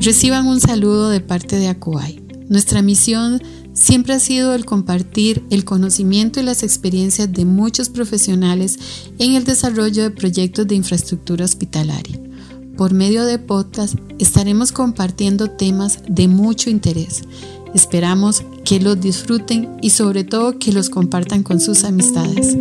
Reciban un saludo de parte de Acuay. Nuestra misión siempre ha sido el compartir el conocimiento y las experiencias de muchos profesionales en el desarrollo de proyectos de infraestructura hospitalaria. Por medio de podcast estaremos compartiendo temas de mucho interés. Esperamos que los disfruten y sobre todo que los compartan con sus amistades.